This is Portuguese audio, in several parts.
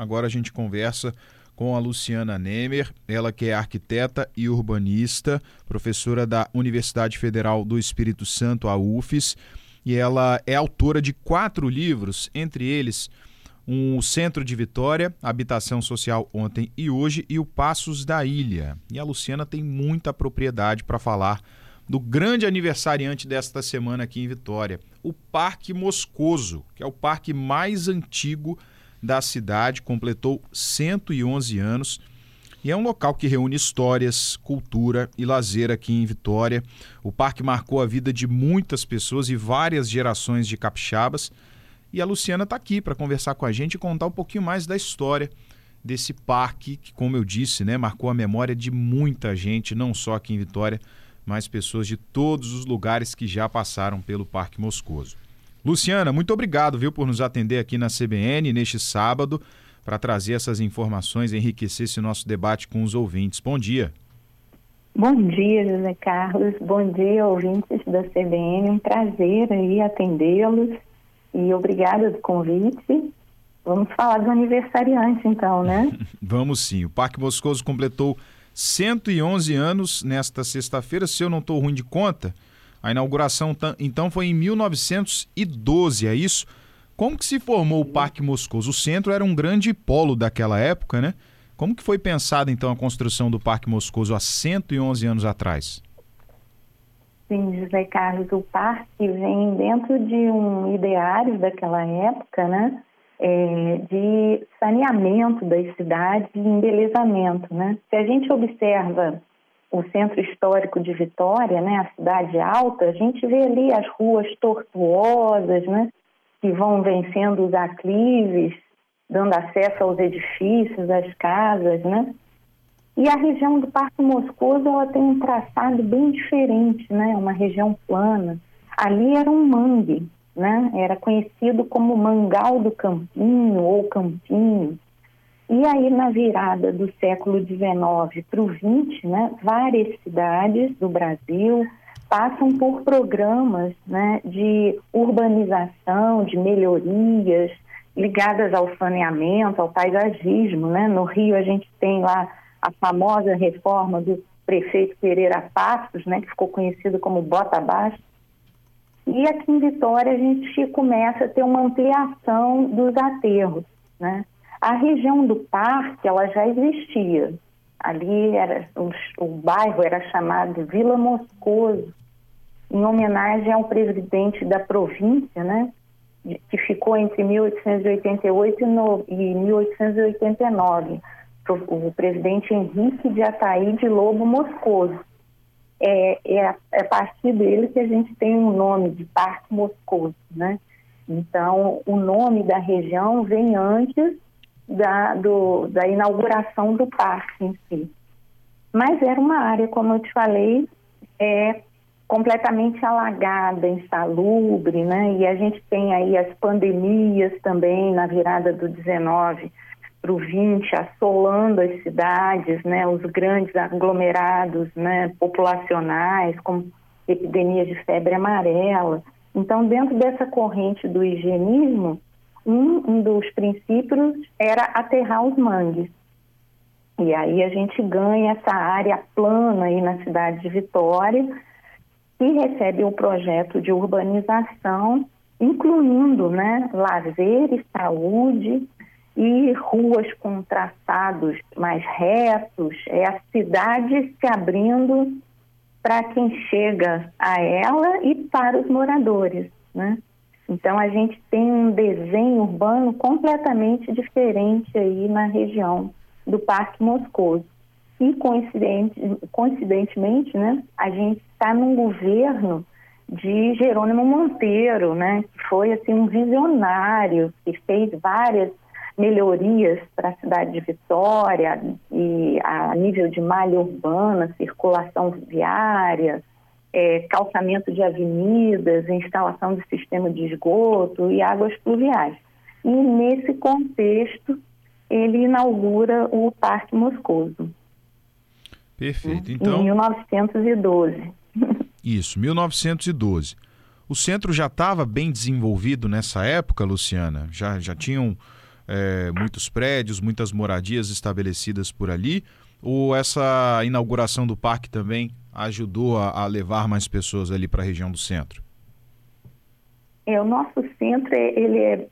Agora a gente conversa com a Luciana Nemer, ela que é arquiteta e urbanista, professora da Universidade Federal do Espírito Santo, a UFES, e ela é autora de quatro livros, entre eles um Centro de Vitória, Habitação Social ontem e hoje e o Passos da Ilha. E a Luciana tem muita propriedade para falar do grande aniversariante desta semana aqui em Vitória, o Parque Moscoso, que é o parque mais antigo da cidade, completou 111 anos e é um local que reúne histórias, cultura e lazer aqui em Vitória. O parque marcou a vida de muitas pessoas e várias gerações de capixabas. E a Luciana está aqui para conversar com a gente e contar um pouquinho mais da história desse parque que, como eu disse, né, marcou a memória de muita gente, não só aqui em Vitória, mas pessoas de todos os lugares que já passaram pelo Parque Moscoso. Luciana, muito obrigado, viu, por nos atender aqui na CBN neste sábado para trazer essas informações, enriquecer esse nosso debate com os ouvintes. Bom dia. Bom dia, José Carlos. Bom dia, ouvintes da CBN. Um prazer aí atendê-los e obrigada do convite. Vamos falar do aniversariante, então, né? Vamos sim. O Parque Moscoso completou 111 anos nesta sexta-feira. Se eu não estou ruim de conta, a inauguração então foi em 1912, é isso? Como que se formou o Parque Moscoso? O centro era um grande polo daquela época, né? Como que foi pensada então a construção do Parque Moscoso há 111 anos atrás? Sim, José Carlos, o parque vem dentro de um ideário daquela época, né? É, de saneamento das cidades e embelezamento, né? Se a gente observa o centro histórico de Vitória, né, a cidade alta, a gente vê ali as ruas tortuosas, né, que vão vencendo os aclives, dando acesso aos edifícios, às casas, né? E a região do Parque Moscoso ela tem um traçado bem diferente, né? Uma região plana. Ali era um mangue, né? Era conhecido como Mangal do Campinho ou Campinho. E aí, na virada do século XIX para o XX, né, várias cidades do Brasil passam por programas né, de urbanização, de melhorias ligadas ao saneamento, ao paisagismo. Né? No Rio, a gente tem lá a famosa reforma do prefeito Pereira Passos, né, que ficou conhecido como Bota Abaixo. E aqui em Vitória, a gente começa a ter uma ampliação dos aterros. Né? A região do parque, ela já existia. Ali era o, o bairro era chamado Vila Moscoso, em homenagem ao presidente da província, né, que ficou entre 1888 e 1889, o presidente Henrique de Ataíde Lobo Moscoso. É, é, é, a partir dele que a gente tem o um nome de Parque Moscoso, né? Então, o nome da região vem antes da, do, da inauguração do parque em si. Mas era uma área, como eu te falei, é, completamente alagada, insalubre, né? E a gente tem aí as pandemias também na virada do 19 para o 20, assolando as cidades, né? Os grandes aglomerados, né? Populacionais, como epidemias de febre amarela. Então, dentro dessa corrente do higienismo, um, dos princípios era aterrar os mangues. E aí a gente ganha essa área plana aí na cidade de Vitória, que recebe um projeto de urbanização, incluindo né, lazer e saúde e ruas com traçados mais retos, é a cidade se abrindo para quem chega a ela e para os moradores, né? Então a gente tem um desenho urbano completamente diferente aí na região do Parque Moscoso. E coincidente, coincidentemente, né, a gente está num governo de Jerônimo Monteiro, né, que foi assim um visionário que fez várias melhorias para a cidade de Vitória e a nível de malha urbana, circulação viária, é, calçamento de avenidas, instalação de sistema de esgoto e águas pluviais. E nesse contexto, ele inaugura o Parque Moscoso. Perfeito. Então, em 1912. Isso, 1912. O centro já estava bem desenvolvido nessa época, Luciana? Já, já tinham é, muitos prédios, muitas moradias estabelecidas por ali? Ou essa inauguração do parque também ajudou a, a levar mais pessoas ali para a região do centro? É, o nosso centro ele é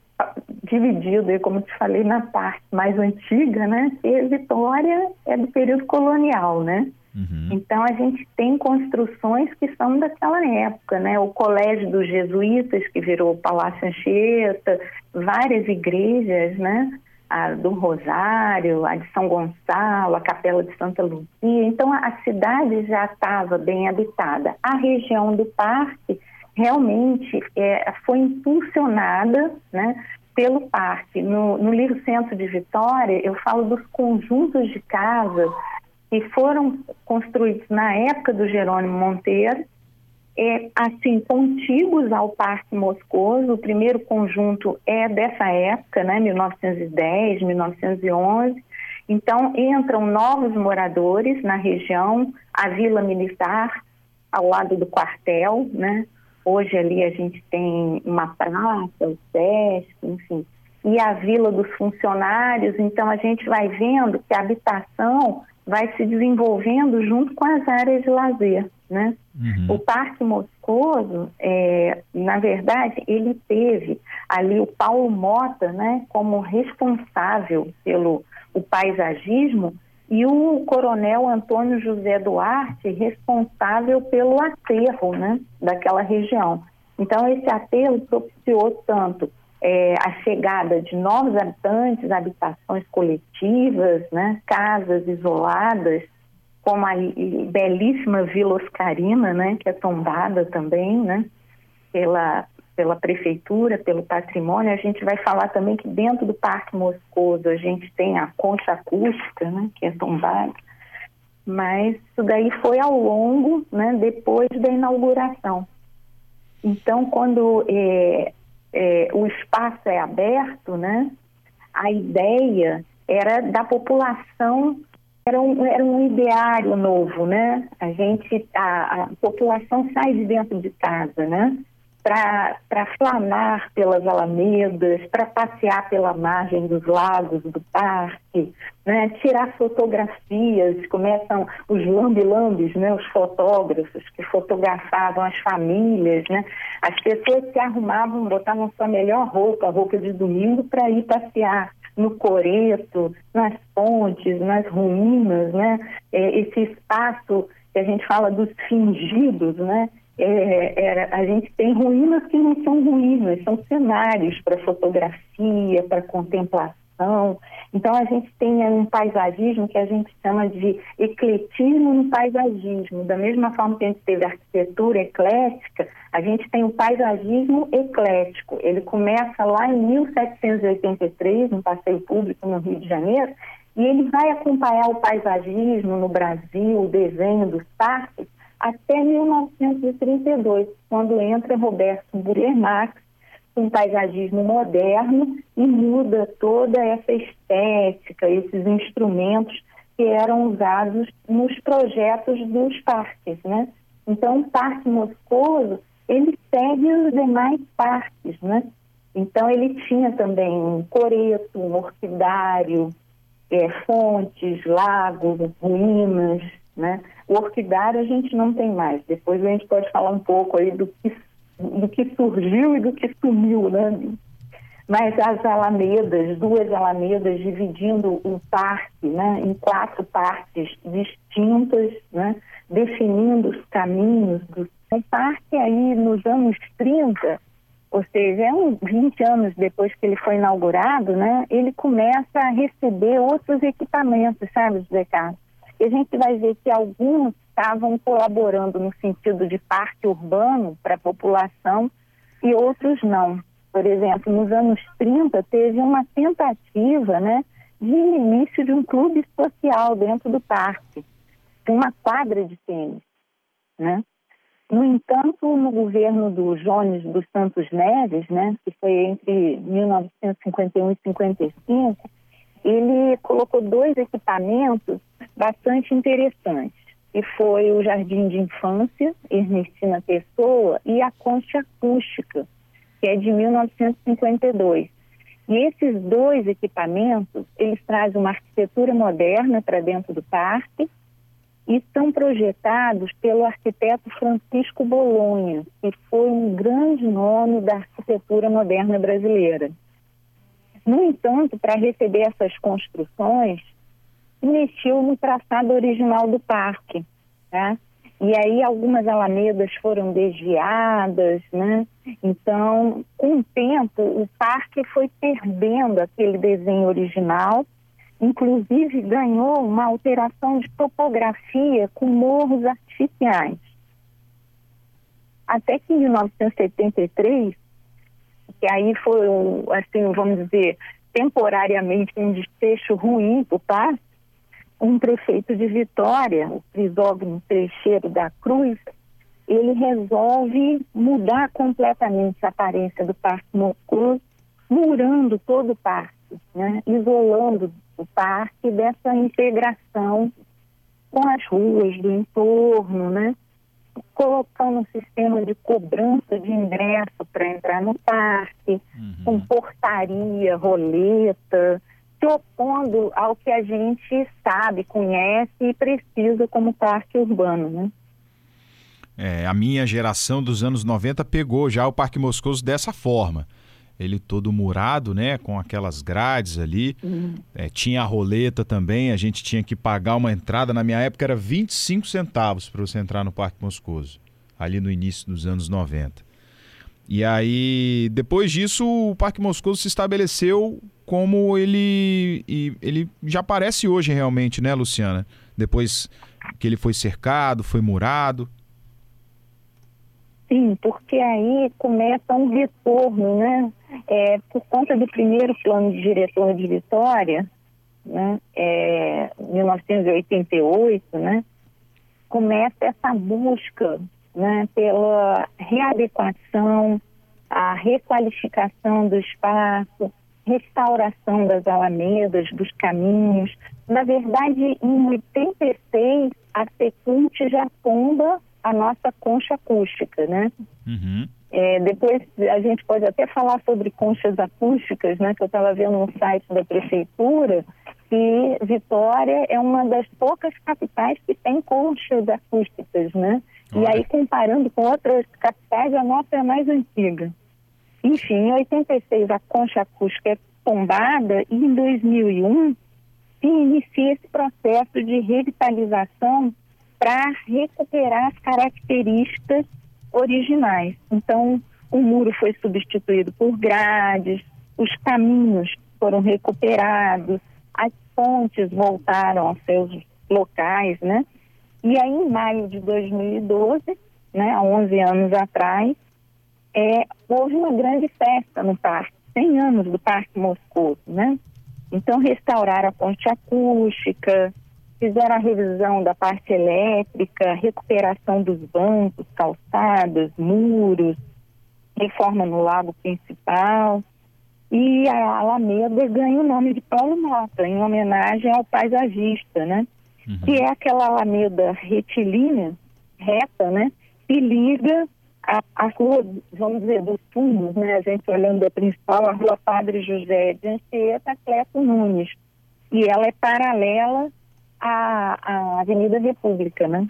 dividido, como te falei, na parte mais antiga, né? E Vitória é do período colonial, né? Uhum. Então a gente tem construções que são daquela época, né? O Colégio dos Jesuítas, que virou Palácio Anchieta, várias igrejas, né? A do Rosário, a de São Gonçalo, a Capela de Santa Luzia. Então a cidade já estava bem habitada. A região do parque realmente é, foi impulsionada, né? Pelo parque. No, no livro Centro de Vitória, eu falo dos conjuntos de casas que foram construídos na época do Jerônimo Monteiro, é, assim, contíguos ao Parque Moscoso. O primeiro conjunto é dessa época, né, 1910, 1911. Então, entram novos moradores na região, a Vila Militar, ao lado do quartel, né? Hoje ali a gente tem uma praça, o SESC, enfim, e a Vila dos Funcionários. Então, a gente vai vendo que a habitação vai se desenvolvendo junto com as áreas de lazer. Né? Uhum. O Parque Moscoso, é, na verdade, ele teve ali o Paulo Mota né, como responsável pelo o paisagismo e o coronel Antônio José Duarte responsável pelo aterro né, daquela região. Então, esse aterro propiciou tanto é, a chegada de novos habitantes, habitações coletivas, né, casas isoladas, como a belíssima Vila Oscarina, né, que é tombada também né, pela, pela prefeitura, pelo patrimônio. A gente vai falar também que dentro do Parque Moscoso a gente tem a concha acústica, né, que é tombada. Mas isso daí foi ao longo, né, depois da inauguração. Então, quando é, é, o espaço é aberto, né? A ideia era da população, era um, era um ideário novo, né? A gente, a, a população sai de dentro de casa, né? Para flamar pelas alamedas, para passear pela margem dos lagos do parque, né? tirar fotografias, começam os lambi-lambis, né? os fotógrafos que fotografavam as famílias, né? as pessoas se arrumavam, botavam sua melhor roupa, roupa de domingo, para ir passear no coreto, nas pontes, nas ruínas, né? É, esse espaço que a gente fala dos fingidos, né? É, é, a gente tem ruínas que não são ruínas, são cenários para fotografia, para contemplação. Então a gente tem um paisagismo que a gente chama de ecletismo no paisagismo. Da mesma forma que a gente teve a arquitetura eclética, a gente tem o paisagismo eclético. Ele começa lá em 1783, no passeio público no Rio de Janeiro, e ele vai acompanhar o paisagismo no Brasil, o desenho dos parques, até 1932, quando entra Roberto Burermax, um paisagismo moderno e muda toda essa estética, esses instrumentos que eram usados nos projetos dos parques, né? Então, o Parque Moscoso, ele segue os demais parques, né? Então, ele tinha também um coreto, um orquidário, é, fontes, lagos, ruínas, né? O orquidário a gente não tem mais. Depois a gente pode falar um pouco aí do que, do que surgiu e do que sumiu, né? Mas as alamedas, duas alamedas dividindo o parque né, em quatro partes distintas, né, definindo os caminhos do o parque aí nos anos 30, ou seja, é uns 20 anos depois que ele foi inaugurado, né, ele começa a receber outros equipamentos, sabe, José Carlos? E a gente vai ver que alguns estavam colaborando no sentido de parque urbano para a população e outros não. Por exemplo, nos anos 30 teve uma tentativa né, de início de um clube social dentro do parque, uma quadra de tênis. Né? No entanto, no governo do Jones dos Santos Neves, né, que foi entre 1951 e 55, ele colocou dois equipamentos bastante interessantes, que foi o Jardim de Infância, Ernestina Pessoa, e a Concha Acústica, que é de 1952. E esses dois equipamentos, eles trazem uma arquitetura moderna para dentro do parque e são projetados pelo arquiteto Francisco Bolonha, que foi um grande nome da arquitetura moderna brasileira. No entanto, para receber essas construções, mexeu no traçado original do parque, tá? E aí algumas alamedas foram desviadas, né? Então, com o tempo, o parque foi perdendo aquele desenho original, inclusive ganhou uma alteração de topografia com morros artificiais. Até que em 1973, que aí foi, assim, vamos dizer, temporariamente um desfecho ruim para o parque, um prefeito de Vitória, o Crisógono Trecheiro da Cruz, ele resolve mudar completamente a aparência do Parque Moscoso, murando todo o parque, né? isolando o parque dessa integração com as ruas do entorno, né? Colocando um sistema de cobrança de ingresso para entrar no parque, uhum. com portaria, roleta, se opondo ao que a gente sabe, conhece e precisa como parque urbano, né? É, a minha geração dos anos 90 pegou já o Parque Moscoso dessa forma. Ele todo murado, né, com aquelas grades ali. Uhum. É, tinha a roleta também, a gente tinha que pagar uma entrada. Na minha época era 25 centavos para você entrar no Parque Moscoso, ali no início dos anos 90. E aí, depois disso, o Parque Moscoso se estabeleceu como ele, ele já aparece hoje realmente, né, Luciana? Depois que ele foi cercado, foi murado. Sim, porque aí começa um retorno, né? É, por conta do primeiro plano de diretor de Vitória, né? É, 1988, né? Começa essa busca, né? Pela readequação, a requalificação do espaço, restauração das alamedas, dos caminhos. Na verdade, em 86, a Secult já tomba a nossa concha acústica, né? Uhum. É, depois a gente pode até falar sobre conchas acústicas, né? Que eu estava vendo no site da prefeitura que Vitória é uma das poucas capitais que tem conchas acústicas, né? E aí comparando com outras capitais, a nossa é a mais antiga. Enfim, em 86 a concha acústica é tombada e em 2001 se inicia esse processo de revitalização para recuperar as características originais. Então, o muro foi substituído por grades, os caminhos foram recuperados, as pontes voltaram aos seus locais, né? E aí, em maio de 2012, né, há 11 anos atrás, é, houve uma grande festa no parque, 100 anos do Parque Moscoso, né? Então restauraram a ponte acústica, fizeram a revisão da parte elétrica, recuperação dos bancos, calçadas, muros, reforma no lago principal. E a Alameda ganha o nome de Paulo Mota, em homenagem ao paisagista, né? Uhum. Que é aquela Alameda retilínea, reta, né? Que liga a, a rua, vamos dizer, dos fundos, né? A gente olhando a principal, a rua Padre José de Anchieta, Cleto Nunes. E ela é paralela à, à Avenida República, né?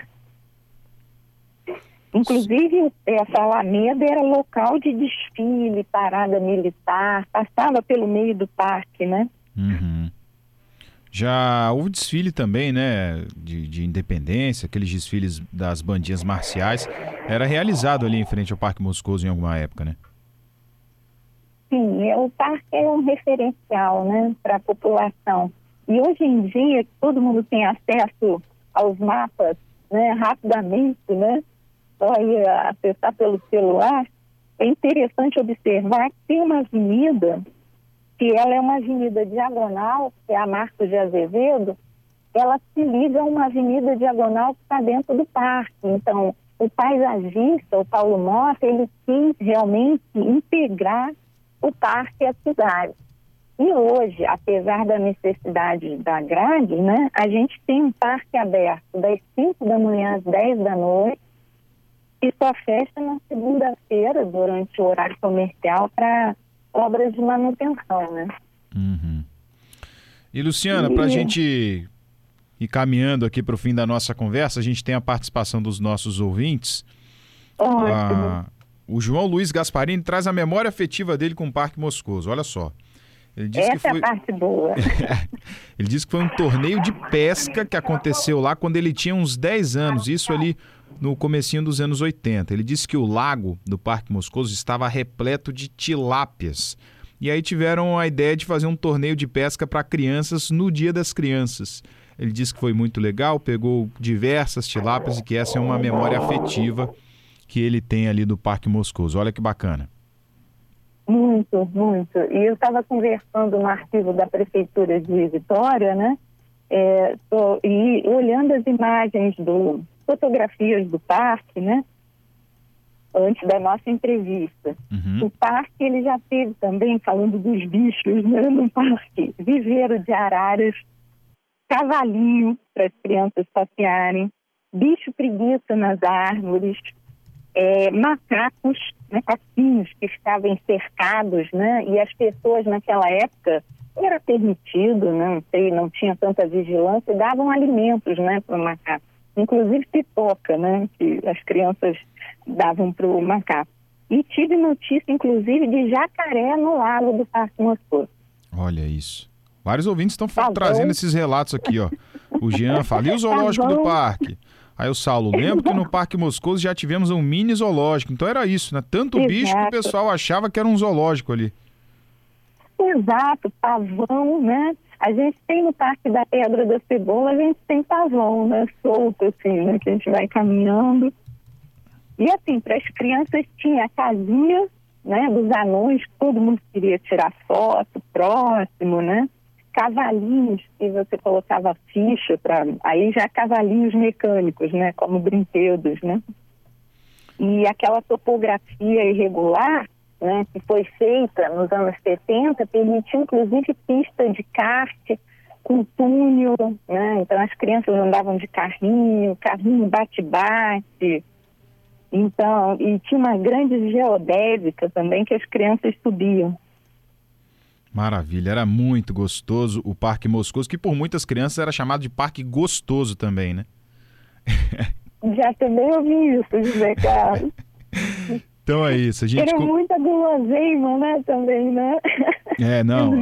Inclusive, essa Alameda era local de desfile, parada militar, passava pelo meio do parque, né? Uhum. Já houve desfile também, né, de, de, independência, aqueles desfiles das bandinhas marciais. Era realizado ali em frente ao Parque Moscoso em alguma época, né? Sim, o parque é um referencial, né, para a população. E hoje em dia, todo mundo tem acesso aos mapas, né, rapidamente, né, só ir acessar pelo celular. É interessante observar que tem uma avenida que ela é uma avenida diagonal, que é a Marcos de Azevedo, ela se liga a uma avenida diagonal que está dentro do parque. Então, o paisagista, o Paulo Mota, ele quis realmente integrar o parque à cidade. E hoje, apesar da necessidade da grade, né, a gente tem um parque aberto das 5 da manhã às 10 da noite e só fecha na segunda-feira, durante o horário comercial, para obras de manutenção, né? Uhum. E Luciana, para a gente ir caminhando aqui para o fim da nossa conversa, a gente tem a participação dos nossos ouvintes. Ótimo. Ah, o João Luiz Gasparini traz a memória afetiva dele com o Parque Moscoso. Olha só. Ele disse Essa que foi... é a parte boa. ele disse que foi um torneio de pesca que aconteceu lá quando ele tinha uns 10 anos, isso ali no comecinho dos anos 80. Ele disse que o lago do Parque Moscoso estava repleto de tilápias. E aí tiveram a ideia de fazer um torneio de pesca para crianças no Dia das Crianças. Ele disse que foi muito legal, pegou diversas tilápias e que essa é uma memória afetiva que ele tem ali do Parque Moscoso. Olha que bacana. Muito, muito. E eu estava conversando no arquivo da Prefeitura de Vitória, né? É, tô, e olhando as imagens do fotografias do parque, né? Antes da nossa entrevista. Uhum. O parque ele já teve também, falando dos bichos, né, no parque, viveiro de araras, cavalinho para as crianças passearem, bicho preguiça nas árvores, é, macacos, macaquinhos que estavam cercados, né? E as pessoas naquela época era permitido, né? não sei, não tinha tanta vigilância, davam alimentos, né, para o macaco, inclusive pipoca, né, que as crianças davam para o macaco. E tive notícia, inclusive, de jacaré no lago do Parque Moscou. Olha isso. Vários ouvintes estão tá trazendo esses relatos aqui, ó. O Jean fala, e o zoológico tá do parque? Aí o Saulo, lembro que no Parque Moscoso já tivemos um mini zoológico. Então era isso, né? Tanto Exato. bicho que o pessoal achava que era um zoológico ali. Exato, pavão, né? A gente tem no Parque da Pedra da Cebola, a gente tem pavão, né? Solto, assim, né? Que a gente vai caminhando. E assim, para as crianças tinha a casinha, né? Dos anões, todo mundo queria tirar foto, próximo, né? Cavalinhos que você colocava ficha para aí já cavalinhos mecânicos, né, como brinquedos, né? E aquela topografia irregular, né, que foi feita nos anos 70, permitiu inclusive pista de kart com túnel, né? Então as crianças andavam de carrinho, carrinho bate-bate. Então, e tinha uma grande geodésica também que as crianças subiam. Maravilha, era muito gostoso o Parque Moscoso, que por muitas crianças era chamado de Parque Gostoso também, né? Já também ouvi isso, José Carlos. Então é isso. A gente... Era muita guloseima, né, também, né? É, não.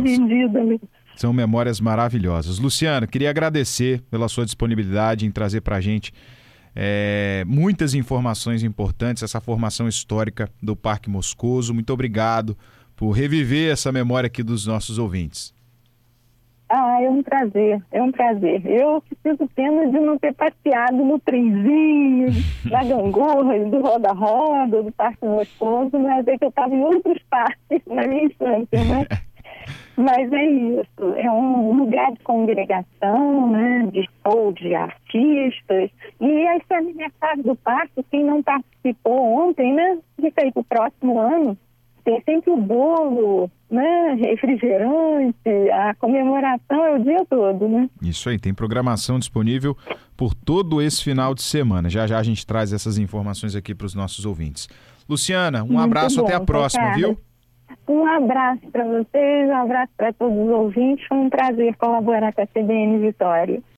São memórias maravilhosas. Luciano, queria agradecer pela sua disponibilidade em trazer para a gente é, muitas informações importantes, essa formação histórica do Parque Moscoso. Muito obrigado por reviver essa memória aqui dos nossos ouvintes. Ah, é um prazer, é um prazer. Eu preciso pena de não ter passeado no trenzinho, na gangorra, do roda-roda, do Parque Moscoso, mas é que eu estava em outros parques na minha infância, né? mas é isso, é um lugar de congregação, né, de show de artistas. E esse aniversário do parque, quem não participou ontem, né, fica aí para o próximo ano, tem sempre o bolo, né, refrigerante, a comemoração é o dia todo, né? Isso aí, tem programação disponível por todo esse final de semana. Já já a gente traz essas informações aqui para os nossos ouvintes. Luciana, um Muito abraço, bom, até a próxima, viu? Um abraço para vocês, um abraço para todos os ouvintes. Foi um prazer colaborar com a CBN Vitória.